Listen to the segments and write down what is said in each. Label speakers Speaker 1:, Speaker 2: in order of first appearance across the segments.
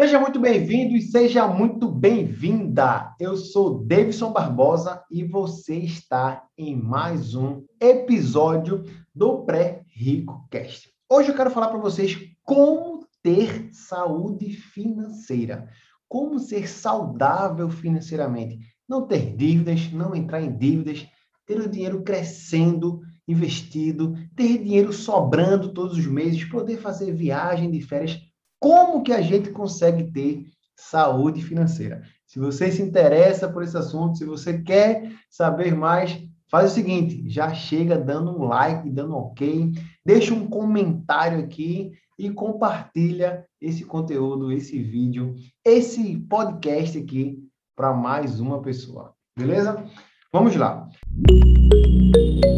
Speaker 1: Seja muito bem-vindo e seja muito bem-vinda. Eu sou Davidson Barbosa e você está em mais um episódio do Pré-Rico Cast. Hoje eu quero falar para vocês como ter saúde financeira, como ser saudável financeiramente, não ter dívidas, não entrar em dívidas, ter o dinheiro crescendo, investido, ter dinheiro sobrando todos os meses, poder fazer viagem de férias como que a gente consegue ter saúde financeira? Se você se interessa por esse assunto, se você quer saber mais, faz o seguinte, já chega dando um like, dando um ok, deixa um comentário aqui e compartilha esse conteúdo, esse vídeo, esse podcast aqui para mais uma pessoa. Beleza? Vamos lá. entender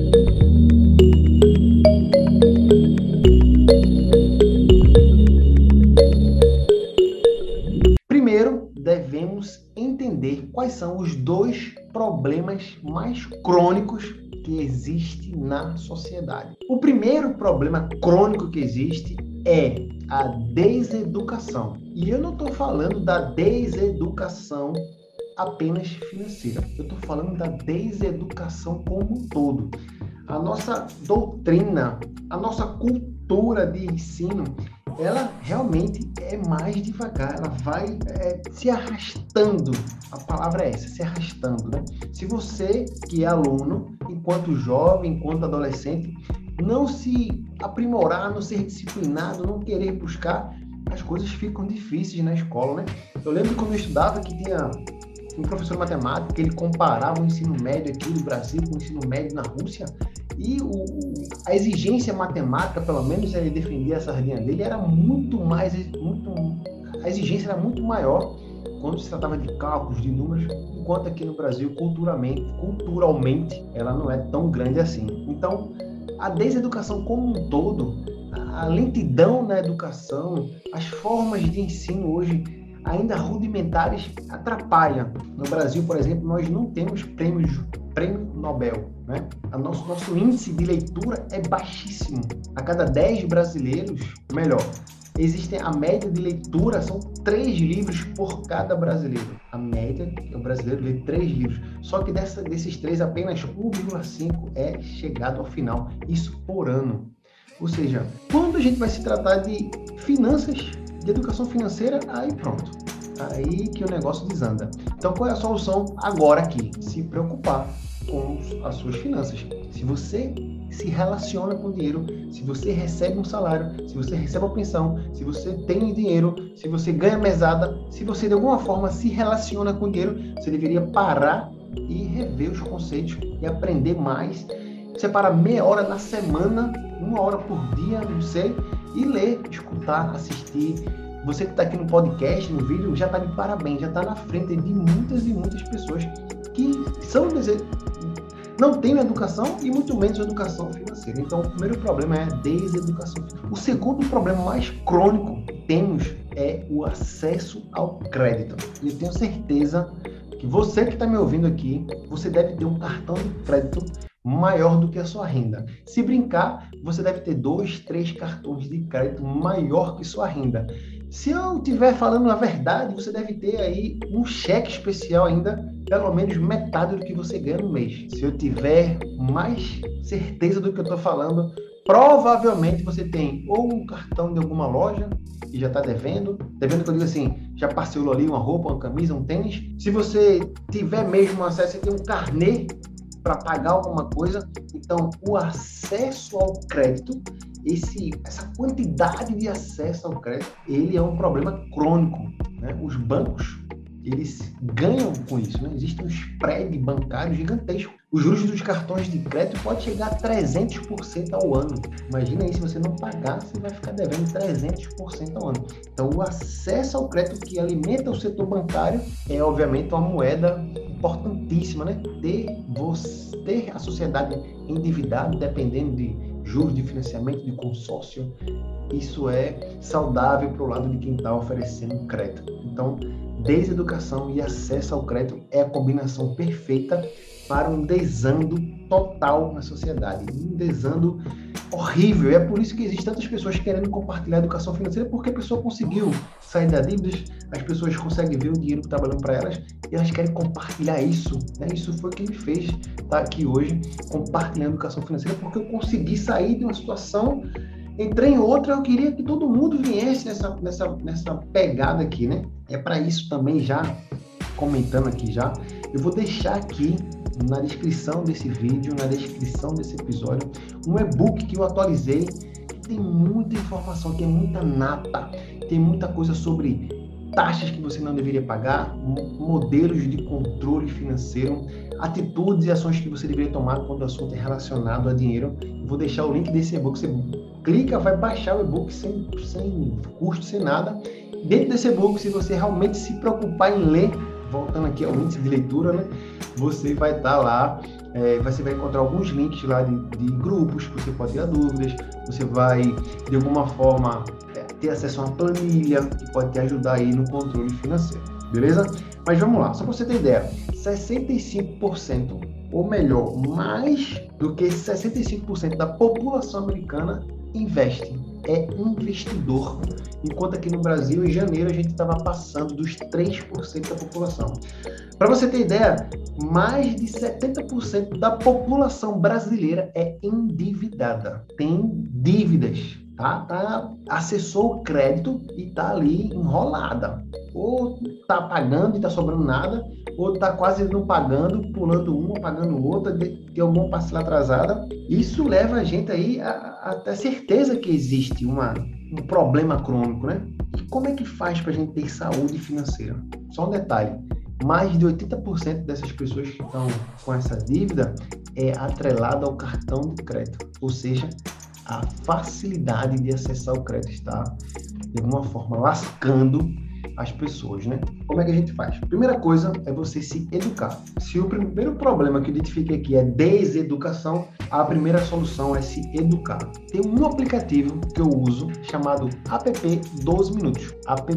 Speaker 1: são os dois problemas mais crônicos que existem na sociedade. O primeiro problema crônico que existe é a deseducação. E eu não estou falando da deseducação apenas financeira. Eu estou falando da deseducação como um todo. A nossa doutrina, a nossa cultura de ensino, ela realmente é mais devagar, ela vai é, se arrastando. A palavra é essa, se arrastando, né? Se você que é aluno, enquanto jovem, enquanto adolescente, não se aprimorar, não ser disciplinado, não querer buscar, as coisas ficam difíceis na escola, né? Eu lembro quando eu estudava que tinha um professor de matemática, ele comparava o ensino médio aqui do Brasil com o ensino médio na Rússia, e o, a exigência matemática, pelo menos ele defendia essa sardinha dele, era muito mais, muito, a exigência era muito maior quando se tratava de cálculos, de números, enquanto aqui no Brasil, culturalmente, culturalmente, ela não é tão grande assim. Então, a deseducação como um todo, a lentidão na educação, as formas de ensino hoje ainda rudimentares atrapalham. No Brasil, por exemplo, nós não temos prêmios prêmio Nobel. Né? A nosso, nosso índice de leitura é baixíssimo. A cada 10 brasileiros, melhor, existem a média de leitura são três livros por cada brasileiro. A média é o brasileiro lê três livros. Só que dessa, desses três, apenas 1,5 é chegado ao final. Isso por ano. Ou seja, quando a gente vai se tratar de finanças, de educação financeira, aí pronto. Aí que o negócio desanda. Então, qual é a solução agora aqui? Se preocupar com as suas finanças. Se você se relaciona com dinheiro, se você recebe um salário, se você recebe uma pensão, se você tem dinheiro, se você ganha mesada, se você de alguma forma se relaciona com dinheiro, você deveria parar e rever os conceitos e aprender mais. Separa meia hora na semana, uma hora por dia, não sei, e ler, escutar, assistir. Você que está aqui no podcast, no vídeo, já está de parabéns, já está na frente de muitas e muitas pessoas que são não têm educação e muito menos educação financeira. Então, o primeiro problema é a deseducação. O segundo problema mais crônico que temos é o acesso ao crédito. E eu tenho certeza que você que está me ouvindo aqui, você deve ter um cartão de crédito maior do que a sua renda. Se brincar, você deve ter dois, três cartões de crédito maior que sua renda. Se eu estiver falando a verdade, você deve ter aí um cheque especial ainda, pelo menos metade do que você ganha no mês. Se eu tiver mais certeza do que eu estou falando, provavelmente você tem ou um cartão de alguma loja e já está devendo, devendo que eu digo assim, já parcelou ali uma roupa, uma camisa, um tênis. Se você tiver mesmo acesso, você tem um carnê para pagar alguma coisa. Então, o acesso ao crédito esse, essa quantidade de acesso ao crédito, ele é um problema crônico. Né? Os bancos, eles ganham com isso. Né? Existe um spread bancário gigantesco. Os juros dos cartões de crédito pode chegar a 300% ao ano. Imagina aí, se você não pagar, você vai ficar devendo 300% ao ano. Então, o acesso ao crédito que alimenta o setor bancário é, obviamente, uma moeda importantíssima, né? Ter, você, ter a sociedade endividada, dependendo de juros de financiamento de consórcio, isso é saudável para o lado de quem está oferecendo crédito. Então, deseducação e acesso ao crédito é a combinação perfeita para um desando total na sociedade, um desando horrível. É por isso que existem tantas pessoas querendo compartilhar educação financeira, porque a pessoa conseguiu sair da dívidas, as pessoas conseguem ver o dinheiro que está valendo para elas e elas querem compartilhar isso. Né? Isso foi o que me fez estar aqui hoje compartilhando a educação financeira, porque eu consegui sair de uma situação entrei em outra, eu queria que todo mundo viesse nessa, nessa, nessa pegada aqui, né? É para isso também já, comentando aqui já, eu vou deixar aqui na descrição desse vídeo, na descrição desse episódio, um e-book que eu atualizei, que tem muita informação, tem muita nata, tem muita coisa sobre taxas que você não deveria pagar, modelos de controle financeiro, atitudes e ações que você deveria tomar quando o assunto é relacionado a dinheiro. Eu vou deixar o link desse e-book, você clica, vai baixar o e-book sem, sem custo, sem nada. Dentro desse e-book, se você realmente se preocupar em ler, voltando aqui ao índice de leitura, né? Você vai estar tá lá, é, você vai encontrar alguns links lá de, de, grupos que você pode ter dúvidas, você vai, de alguma forma, é, ter acesso a uma planilha que pode te ajudar aí no controle financeiro, beleza? Mas vamos lá, só para você ter ideia, 65%, ou melhor, mais do que 65% da população americana investe, é investidor. Enquanto aqui no Brasil, em janeiro, a gente estava passando dos 3% da população. Para você ter ideia, mais de 70% da população brasileira é endividada, tem dívidas tá? tá acessou o crédito e tá ali enrolada. Ou tá pagando e tá sobrando nada, ou tá quase não pagando, pulando uma, pagando outra, tem alguma parcela atrasada. Isso leva a gente aí a, ter certeza que existe uma, um problema crônico, né? E como é que faz para a gente ter saúde financeira? Só um detalhe, mais de 80% dessas pessoas que estão com essa dívida é atrelada ao cartão de crédito, ou seja, a facilidade de acessar o crédito está, de alguma forma, lascando as pessoas, né? Como é que a gente faz? Primeira coisa é você se educar. Se o primeiro problema que eu identifiquei aqui é deseducação, a primeira solução é se educar. Tem um aplicativo que eu uso chamado App 12 Minutos. App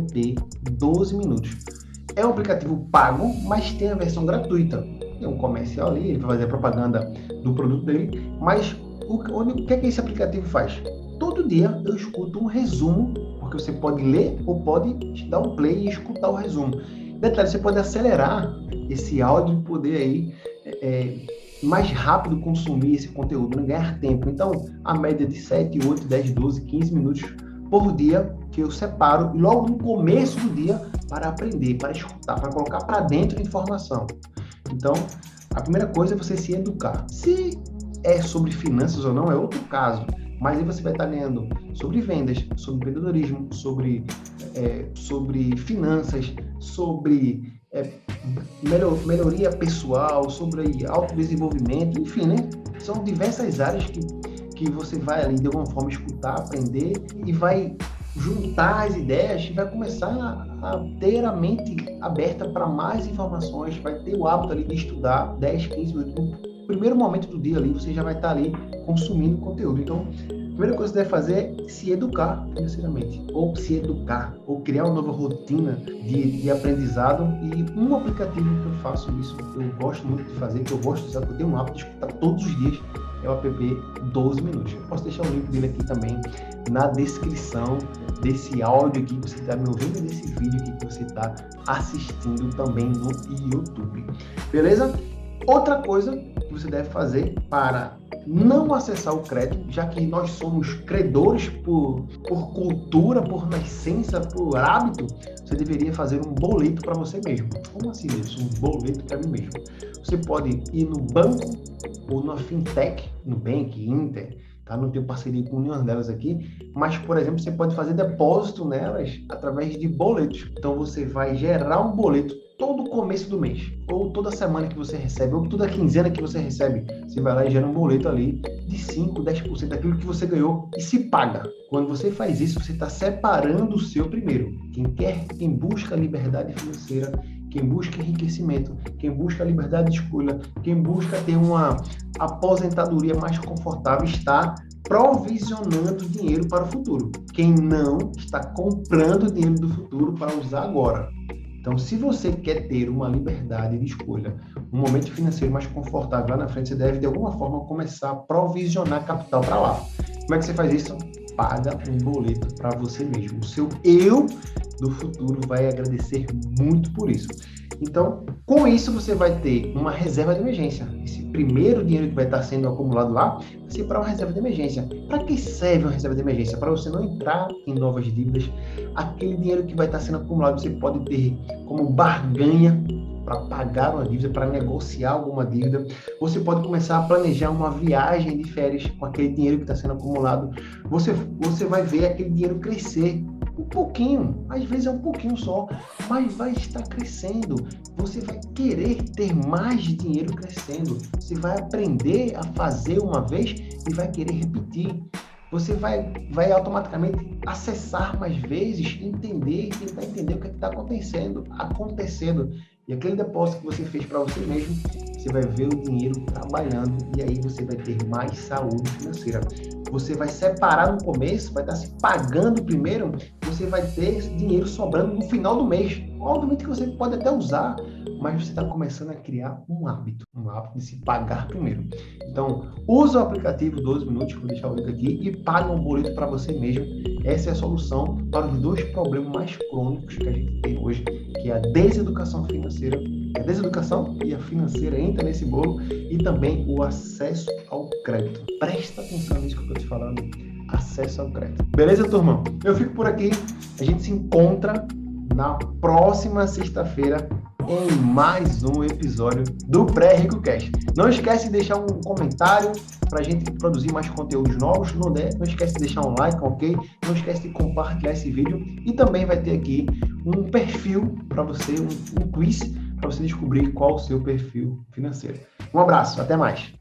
Speaker 1: 12 Minutos. É um aplicativo pago, mas tem a versão gratuita. Tem um comercial ali, ele vai fazer a propaganda do produto dele, mas o, onde, o que, é que esse aplicativo faz? Todo dia eu escuto um resumo, porque você pode ler ou pode dar um play e escutar o resumo. Detalhe, você pode acelerar esse áudio e poder aí é, é mais rápido consumir esse conteúdo, né? ganhar tempo. Então, a média de 7, 8, 10, 12, 15 minutos por dia que eu separo logo no começo do dia para aprender, para escutar, para colocar para dentro informação. Então, a primeira coisa é você se educar. Se é sobre finanças ou não é outro caso. Mas aí você vai estar lendo sobre vendas, sobre empreendedorismo, sobre, é, sobre finanças, sobre é, melhor, melhoria pessoal, sobre autodesenvolvimento, enfim, né? São diversas áreas que, que você vai ali de alguma forma escutar, aprender e vai juntar as ideias e vai começar a, a ter a mente aberta para mais informações, vai ter o hábito ali de estudar 10, 15 minutos primeiro momento do dia ali, você já vai estar ali consumindo conteúdo. Então, a primeira coisa que você deve fazer é se educar financeiramente, ou se educar, ou criar uma nova rotina de, de aprendizado. E um aplicativo que eu faço isso, que eu gosto muito de fazer, que eu gosto de usar, que eu tenho um hábito de escutar todos os dias, é o app 12 minutos. Eu posso deixar o link dele aqui também na descrição desse áudio aqui que você está me ouvindo desse vídeo aqui que você está assistindo também no YouTube. Beleza? Outra coisa que você deve fazer para não acessar o crédito, já que nós somos credores por, por cultura, por nascença, por hábito, você deveria fazer um boleto para você mesmo. Como assim isso? Um boleto para mim mesmo. Você pode ir no banco ou na fintech, no Bank, Inter, tá? Não tenho parceria com nenhuma delas aqui, mas, por exemplo, você pode fazer depósito nelas através de boletos. Então, você vai gerar um boleto todo começo do mês, ou toda semana que você recebe, ou toda quinzena que você recebe, você vai lá e gera um boleto ali de 5, 10% daquilo que você ganhou e se paga. Quando você faz isso, você está separando o seu primeiro. Quem quer, quem busca liberdade financeira, quem busca enriquecimento, quem busca liberdade de escolha, quem busca ter uma aposentadoria mais confortável, está provisionando dinheiro para o futuro. Quem não está comprando dinheiro do futuro para usar agora. Então, se você quer ter uma liberdade de escolha, um momento financeiro mais confortável lá na frente, você deve, de alguma forma, começar a provisionar capital para lá. Como é que você faz isso? Paga um boleto para você mesmo. O seu eu do futuro vai agradecer muito por isso. Então, com isso, você vai ter uma reserva de emergência. Esse primeiro dinheiro que vai estar sendo acumulado lá vai ser para uma reserva de emergência. Para que serve uma reserva de emergência? Para você não entrar em novas dívidas. Aquele dinheiro que vai estar sendo acumulado, você pode ter como barganha para pagar uma dívida, para negociar alguma dívida. Você pode começar a planejar uma viagem de férias com aquele dinheiro que está sendo acumulado. Você, você vai ver aquele dinheiro crescer um pouquinho, às vezes é um pouquinho só, mas vai estar crescendo. Você vai querer ter mais dinheiro crescendo. Você vai aprender a fazer uma vez e vai querer repetir. Você vai, vai automaticamente acessar mais vezes, entender e tentar entender o que é está acontecendo, acontecendo. E aquele depósito que você fez para você mesmo, você vai ver o dinheiro trabalhando e aí você vai ter mais saúde financeira. Você vai separar no começo, vai estar se pagando primeiro, você vai ter dinheiro sobrando no final do mês. Obviamente que você pode até usar, mas você está começando a criar um hábito, um hábito de se pagar primeiro. Então, usa o aplicativo 12 minutos, vou deixar o link aqui, e paga um boleto para você mesmo. Essa é a solução para os dois problemas mais crônicos que a gente tem hoje, que é a deseducação financeira a deseducação e a financeira entra nesse bolo e também o acesso ao crédito. Presta atenção nisso que eu estou te falando. Acesso ao crédito. Beleza, turma? Eu fico por aqui. A gente se encontra na próxima sexta-feira em mais um episódio do Pré-Rico Cash. Não esquece de deixar um comentário para a gente produzir mais conteúdos novos. Não, der, não esquece de deixar um like, ok? Não esquece de compartilhar esse vídeo. E também vai ter aqui um perfil para você, um, um quiz para você descobrir qual o seu perfil financeiro. Um abraço, até mais.